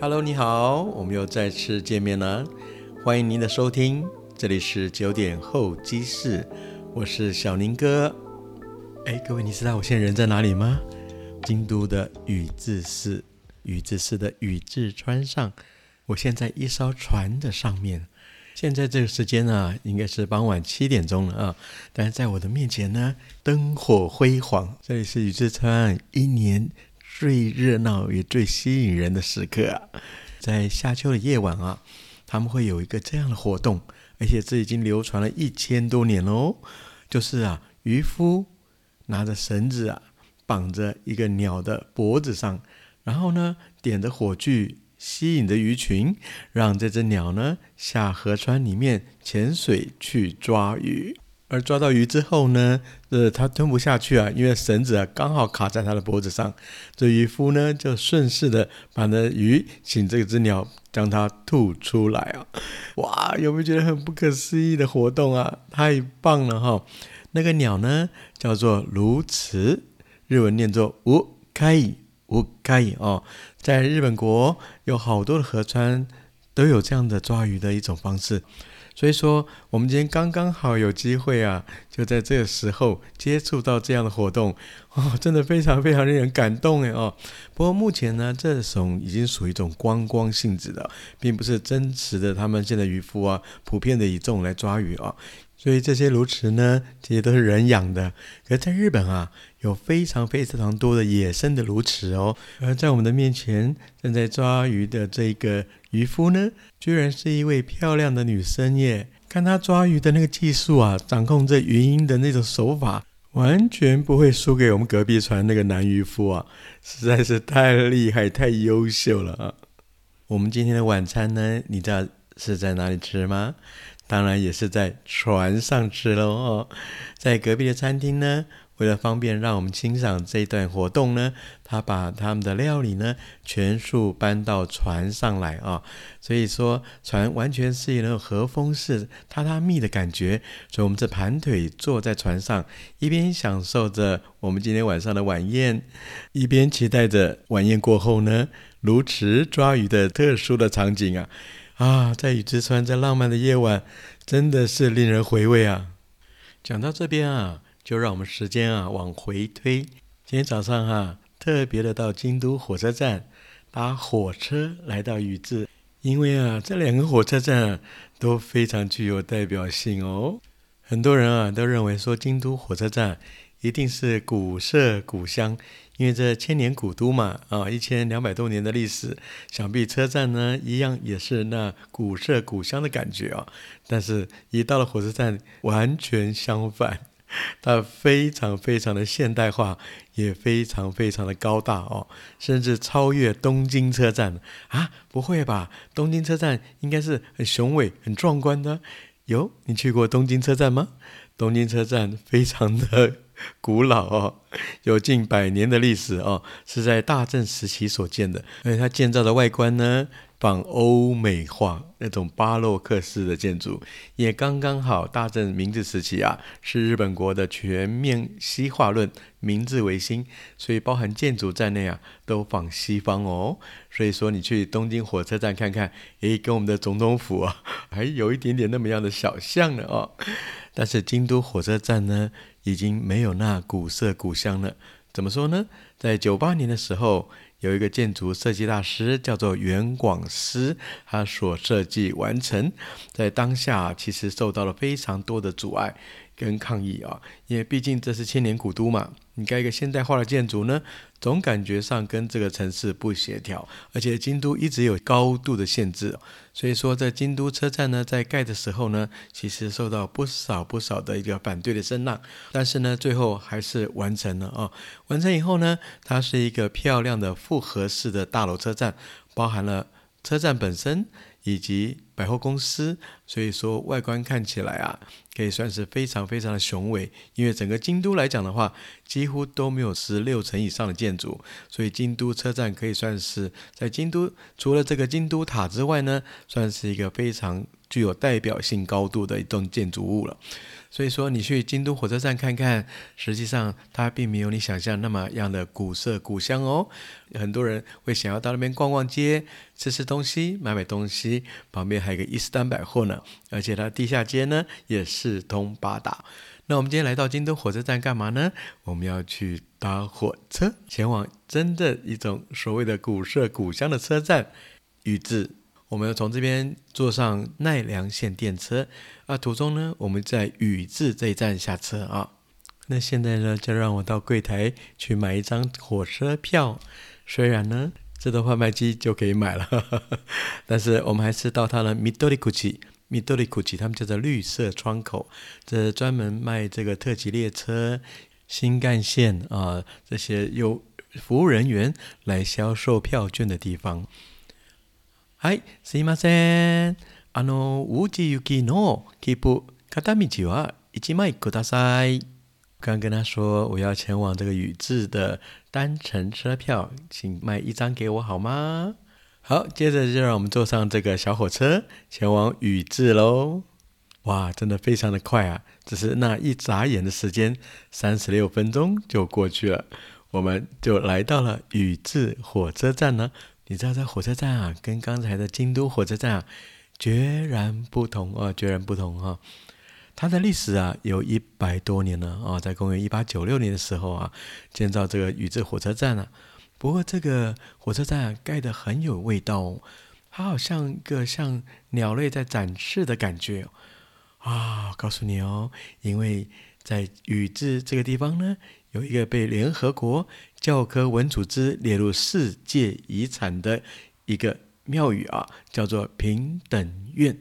Hello，你好，我们又再次见面了，欢迎您的收听，这里是九点候机室，我是小宁哥。哎，各位，你知道我现在人在哪里吗？京都的宇治市，宇治市的宇治川上，我现在一艘船的上面。现在这个时间啊，应该是傍晚七点钟了啊，但是在我的面前呢，灯火辉煌，这里是宇治川一年。最热闹也最吸引人的时刻，在夏秋的夜晚啊，他们会有一个这样的活动，而且这已经流传了一千多年喽。就是啊，渔夫拿着绳子啊，绑着一个鸟的脖子上，然后呢，点着火炬，吸引着鱼群，让这只鸟呢下河川里面潜水去抓鱼。而抓到鱼之后呢，呃，它吞不下去啊，因为绳子啊刚好卡在它的脖子上。这渔夫呢就顺势的把那鱼请这只鸟将它吐出来啊！哇，有没有觉得很不可思议的活动啊？太棒了哈！那个鸟呢叫做鸬鹚，日文念作无开无开哦，在日本国有好多的河川都有这样的抓鱼的一种方式。所以说，我们今天刚刚好有机会啊，就在这个时候接触到这样的活动，哦，真的非常非常令人感动诶哦。不过目前呢，这种已经属于一种观光性质的，并不是真实的。他们现在渔夫啊，普遍的以这种来抓鱼啊。所以这些鸬鹚呢，这些都是人养的。可在日本啊，有非常非常多的野生的鸬鹚哦。而在我们的面前正在抓鱼的这个渔夫呢，居然是一位漂亮的女生耶！看她抓鱼的那个技术啊，掌控这鱼鹰的那种手法，完全不会输给我们隔壁船那个男渔夫啊，实在是太厉害、太优秀了啊！我们今天的晚餐呢，你知道是在哪里吃吗？当然也是在船上吃喽哦，在隔壁的餐厅呢，为了方便让我们欣赏这一段活动呢，他把他们的料理呢全数搬到船上来啊，所以说船完全是一种和风式榻榻米的感觉，所以我们这盘腿坐在船上，一边享受着我们今天晚上的晚宴，一边期待着晚宴过后呢，如池抓鱼的特殊的场景啊。啊，在雨之川，在浪漫的夜晚，真的是令人回味啊！讲到这边啊，就让我们时间啊往回推。今天早上哈，特别的到京都火车站搭火车来到宇治，因为啊，这两个火车站都非常具有代表性哦。很多人啊都认为说，京都火车站一定是古色古香。因为这千年古都嘛，啊，一千两百多年的历史，想必车站呢一样也是那古色古香的感觉啊。但是，一到了火车站，完全相反，它非常非常的现代化，也非常非常的高大哦，甚至超越东京车站啊！不会吧？东京车站应该是很雄伟、很壮观的。有你去过东京车站吗？东京车站非常的。古老哦，有近百年的历史哦，是在大正时期所建的。而且它建造的外观呢，仿欧美化那种巴洛克式的建筑，也刚刚好。大正明治时期啊，是日本国的全面西化论，明治维新，所以包含建筑在内啊，都仿西方哦。所以说，你去东京火车站看看，诶，跟我们的总统府啊，还有一点点那么样的小像呢哦。但是京都火车站呢？已经没有那古色古香了。怎么说呢？在九八年的时候，有一个建筑设计大师叫做袁广思，他所设计完成，在当下其实受到了非常多的阻碍。跟抗议啊，因为毕竟这是千年古都嘛。你盖一个现代化的建筑呢，总感觉上跟这个城市不协调，而且京都一直有高度的限制，所以说在京都车站呢，在盖的时候呢，其实受到不少不少的一个反对的声浪，但是呢，最后还是完成了啊。完成以后呢，它是一个漂亮的复合式的大楼车站，包含了车站本身。以及百货公司，所以说外观看起来啊，可以算是非常非常的雄伟。因为整个京都来讲的话，几乎都没有十六层以上的建筑，所以京都车站可以算是在京都除了这个京都塔之外呢，算是一个非常具有代表性高度的一栋建筑物了。所以说，你去京都火车站看看，实际上它并没有你想象那么样的古色古香哦。很多人会想要到那边逛逛街、吃吃东西、买买东西，旁边还有个伊斯丹百货呢。而且它地下街呢也四通八达。那我们今天来到京都火车站干嘛呢？我们要去搭火车，前往真的一种所谓的古色古香的车站——宇治。我们要从这边坐上奈良线电车，啊，途中呢，我们在宇治这一站下车啊。那现在呢，就让我到柜台去买一张火车票。虽然呢，这个贩卖机就可以买了，但是我们还是到它的 Midori Kuchi，Midori Kuchi，他们叫做绿色窗口，这专门卖这个特急列车、新干线啊这些由服务人员来销售票券的地方。はい、すいません。あの、宇治行きの切符片道は一枚ください。刚跟他说我要前往这个宇治的 单程车票，请卖一张给我好吗？好，接着就让我们坐上这个小火车前往宇治喽。哇，真的非常的快啊！只是那一眨眼的时间，三十六分钟就过去了，我们就来到了宇治火车站呢。你知道在火车站啊，跟刚才的京都火车站啊，决然不同哦，决然不同哈。它的历史啊，有一百多年了啊，在公元一八九六年的时候啊，建造这个宇治火车站啊。不过这个火车站盖得很有味道哦，它好像一个像鸟类在展翅的感觉啊。告诉你哦，因为在宇治这个地方呢。有一个被联合国教科文组织列入世界遗产的一个庙宇啊，叫做平等院。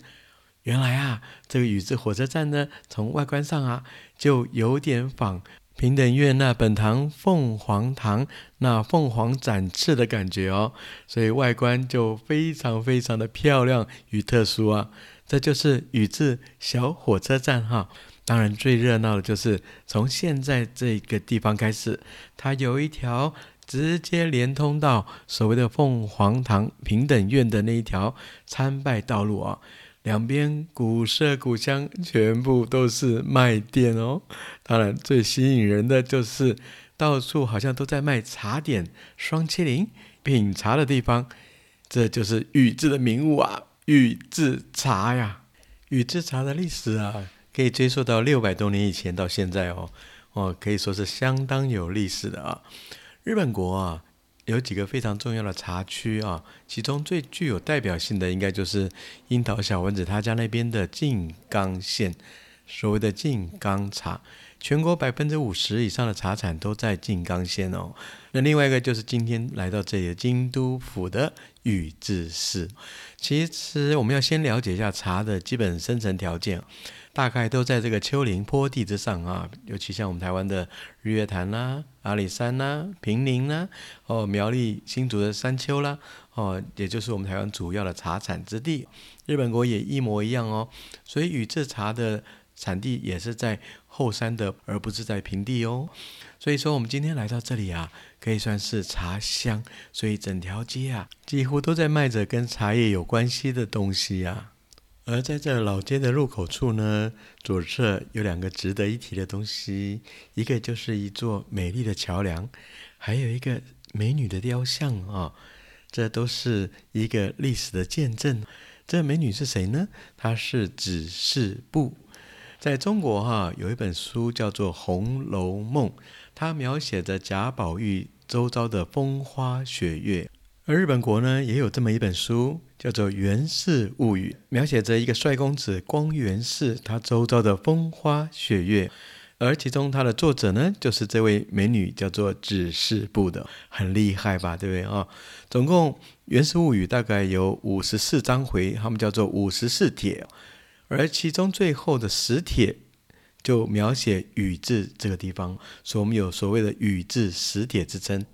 原来啊，这个宇治火车站呢，从外观上啊，就有点仿平等院那本堂凤凰堂那凤凰展翅的感觉哦，所以外观就非常非常的漂亮与特殊啊。这就是宇治小火车站哈。当然，最热闹的就是从现在这个地方开始，它有一条直接连通到所谓的凤凰堂平等院的那一条参拜道路啊。两边古色古香，全部都是卖店哦。当然，最吸引人的就是到处好像都在卖茶点、双麒麟、品茶的地方，这就是宇治的名物啊，宇治茶呀。宇治茶的历史啊。可以追溯到六百多年以前到现在哦，哦，可以说是相当有历史的啊。日本国啊，有几个非常重要的茶区啊，其中最具有代表性的应该就是樱桃小丸子他家那边的静冈县，所谓的静冈茶，全国百分之五十以上的茶产都在静冈县哦。那另外一个就是今天来到这里的京都府的宇治市。其实我们要先了解一下茶的基本生成条件。大概都在这个丘陵坡地之上啊，尤其像我们台湾的日月潭啦、阿里山啦、平林啦，哦，苗栗新竹的山丘啦，哦，也就是我们台湾主要的茶产之地。日本国也一模一样哦，所以宇治茶的产地也是在后山的，而不是在平地哦。所以说，我们今天来到这里啊，可以算是茶乡，所以整条街啊，几乎都在卖着跟茶叶有关系的东西啊。而在这老街的入口处呢，左侧有两个值得一提的东西，一个就是一座美丽的桥梁，还有一个美女的雕像啊，这都是一个历史的见证。这美女是谁呢？她是指示部。在中国哈，有一本书叫做《红楼梦》，它描写着贾宝玉周遭的风花雪月。而日本国呢，也有这么一本书，叫做《源氏物语》，描写着一个帅公子光源氏他周遭的风花雪月。而其中他的作者呢，就是这位美女，叫做指示部的，很厉害吧？对不对啊？总共《源氏物语》大概有五十四章回，他们叫做五十四帖，而其中最后的十帖就描写宇治这个地方，所以我们有所谓的宇治十帖之称。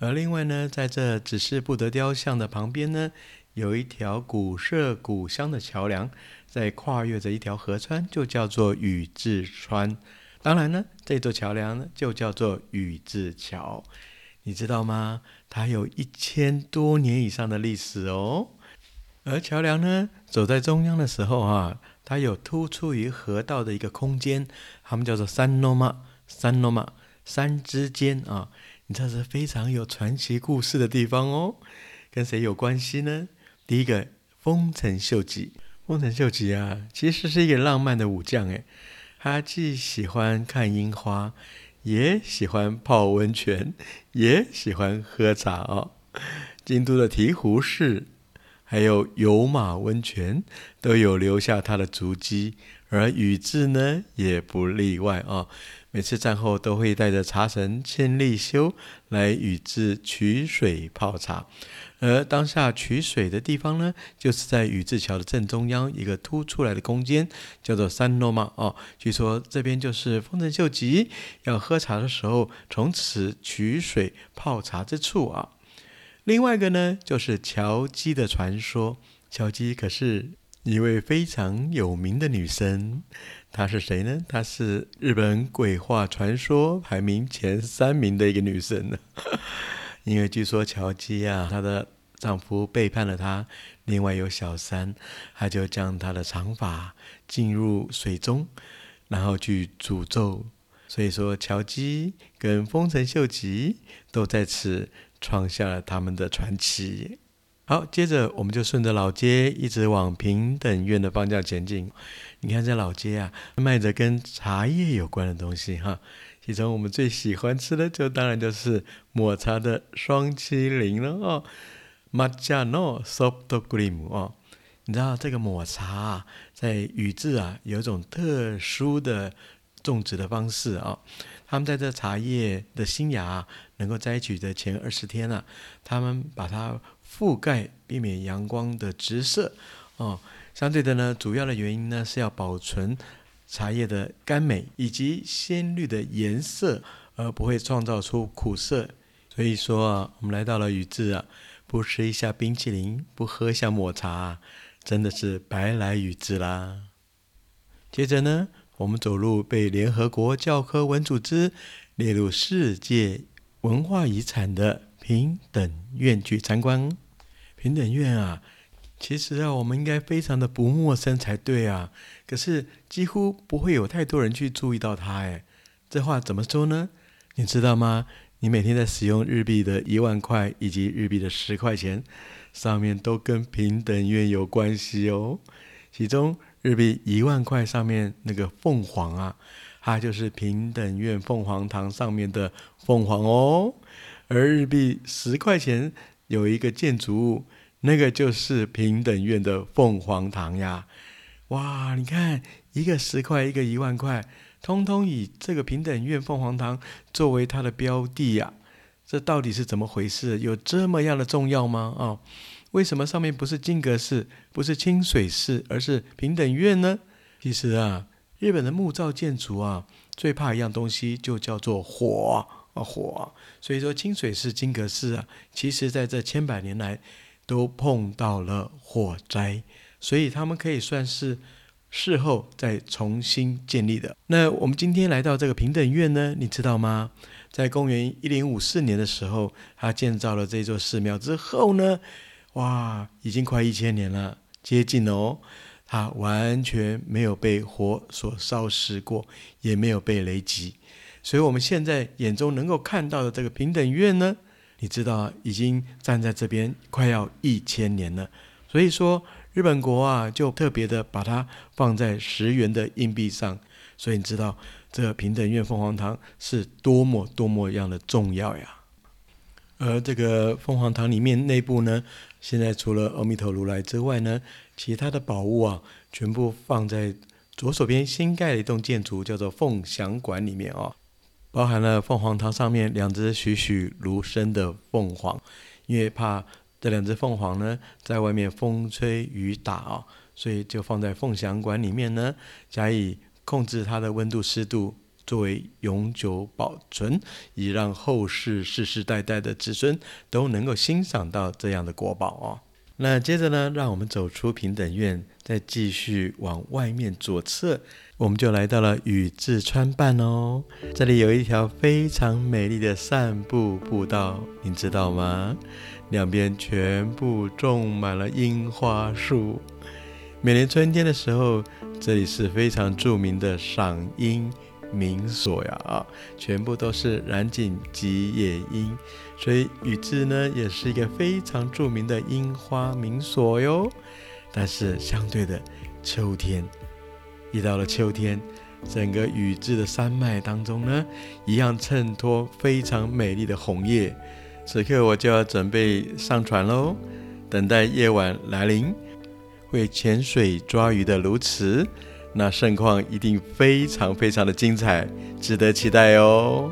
而另外呢，在这指示不得雕像的旁边呢，有一条古色古香的桥梁，在跨越着一条河川，就叫做宇治川。当然呢，这座桥梁呢，就叫做宇治桥。你知道吗？它有一千多年以上的历史哦。而桥梁呢，走在中央的时候啊，它有突出于河道的一个空间，他们叫做山诺马，山诺马，山之间啊。你这是非常有传奇故事的地方哦。跟谁有关系呢？第一个，丰臣秀吉。丰臣秀吉啊，其实是一个浪漫的武将诶，他既喜欢看樱花。也喜欢泡温泉，也喜欢喝茶哦。京都的醍醐寺，还有有马温泉，都有留下他的足迹。而宇治呢，也不例外啊。每次战后，都会带着茶神千利休来宇治取水泡茶。而当下取水的地方呢，就是在宇治桥的正中央一个凸出来的空间，叫做三诺马哦。据说这边就是丰臣秀吉要喝茶的时候，从此取水泡茶之处啊。另外一个呢，就是乔姬的传说。乔姬可是一位非常有名的女神，她是谁呢？她是日本鬼话传说排名前三名的一个女神呢。因为据说乔基啊，她的丈夫背叛了她，另外有小三，她就将她的长发浸入水中，然后去诅咒。所以说，乔基跟丰臣秀吉都在此创下了他们的传奇。好，接着我们就顺着老街一直往平等院的方向前进。你看这老街啊，卖着跟茶叶有关的东西哈。其中我们最喜欢吃的，就当然就是抹茶的双麒麟了哦。抹茶 no soft cream 哦，你知道这个抹茶啊在宇治啊有一种特殊的种植的方式啊。他们在这茶叶的新芽能够摘取的前二十天啊，他们把它覆盖，避免阳光的直射哦。相对的呢，主要的原因呢是要保存。茶叶的甘美以及鲜绿的颜色，而不会创造出苦涩。所以说啊，我们来到了宇治啊，不吃一下冰淇淋，不喝一下抹茶，真的是白来宇治啦。接着呢，我们走入被联合国教科文组织列入世界文化遗产的平等院去参观。平等院啊。其实啊，我们应该非常的不陌生才对啊。可是几乎不会有太多人去注意到它。哎，这话怎么说呢？你知道吗？你每天在使用日币的一万块以及日币的十块钱，上面都跟平等院有关系哦。其中日币一万块上面那个凤凰啊，它就是平等院凤凰堂上面的凤凰哦。而日币十块钱有一个建筑物。那个就是平等院的凤凰堂呀！哇，你看，一个十块，一个一万块，通通以这个平等院凤凰堂作为它的标的呀！这到底是怎么回事？有这么样的重要吗？啊，为什么上面不是金阁寺，不是清水寺，而是平等院呢？其实啊，日本的木造建筑啊，最怕一样东西，就叫做火啊火。所以说，清水寺、金阁寺啊，其实在这千百年来。都碰到了火灾，所以他们可以算是事后再重新建立的。那我们今天来到这个平等院呢，你知道吗？在公元一零五四年的时候，他建造了这座寺庙之后呢，哇，已经快一千年了，接近了哦。它完全没有被火所烧蚀过，也没有被雷击，所以我们现在眼中能够看到的这个平等院呢。你知道已经站在这边快要一千年了，所以说日本国啊就特别的把它放在十元的硬币上，所以你知道这个平等院凤凰堂是多么多么样的重要呀。而这个凤凰堂里面内部呢，现在除了阿弥陀如来之外呢，其他的宝物啊全部放在左手边新盖的一栋建筑，叫做凤翔馆里面哦。包含了凤凰堂上面两只栩栩如生的凤凰，因为怕这两只凤凰呢在外面风吹雨打啊，所以就放在凤翔馆里面呢，加以控制它的温度湿度，作为永久保存，以让后世世世代代的子孙都能够欣赏到这样的国宝哦。那接着呢，让我们走出平等院，再继续往外面左侧，我们就来到了宇治川畔哦。这里有一条非常美丽的散步步道，你知道吗？两边全部种满了樱花树。每年春天的时候，这里是非常著名的赏樱。民所呀啊，全部都是染井吉野樱，所以宇治呢也是一个非常著名的樱花名所哟。但是相对的，秋天一到了秋天，整个宇治的山脉当中呢，一样衬托非常美丽的红叶。此刻我就要准备上船喽，等待夜晚来临，会潜水抓鱼的鸬鹚。那盛况一定非常非常的精彩，值得期待哦。